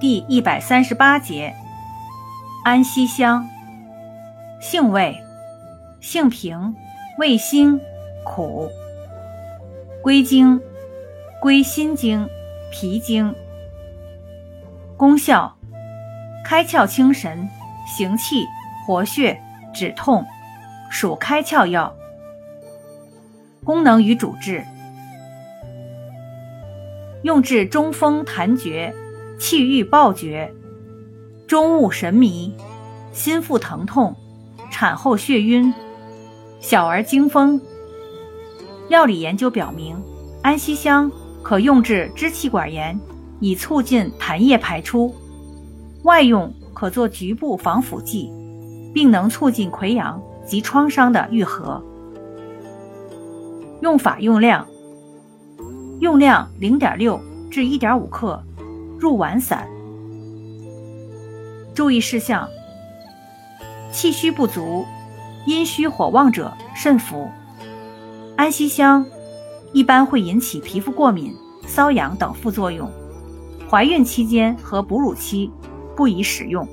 第一百三十八节，安息香，性味，性平，味辛，苦。归经，归心经、脾经。功效，开窍清神，行气，活血，止痛，属开窍药。功能与主治，用治中风痰厥。气郁暴厥、中恶神迷、心腹疼痛、产后血晕、小儿惊风。药理研究表明，安息香可用治支气管炎，以促进痰液排出；外用可做局部防腐剂，并能促进溃疡及创伤的愈合。用法用量：用量零点六至一点五克。入丸散。注意事项：气虚不足、阴虚火旺者慎服。安息香一般会引起皮肤过敏、瘙痒等副作用，怀孕期间和哺乳期不宜使用。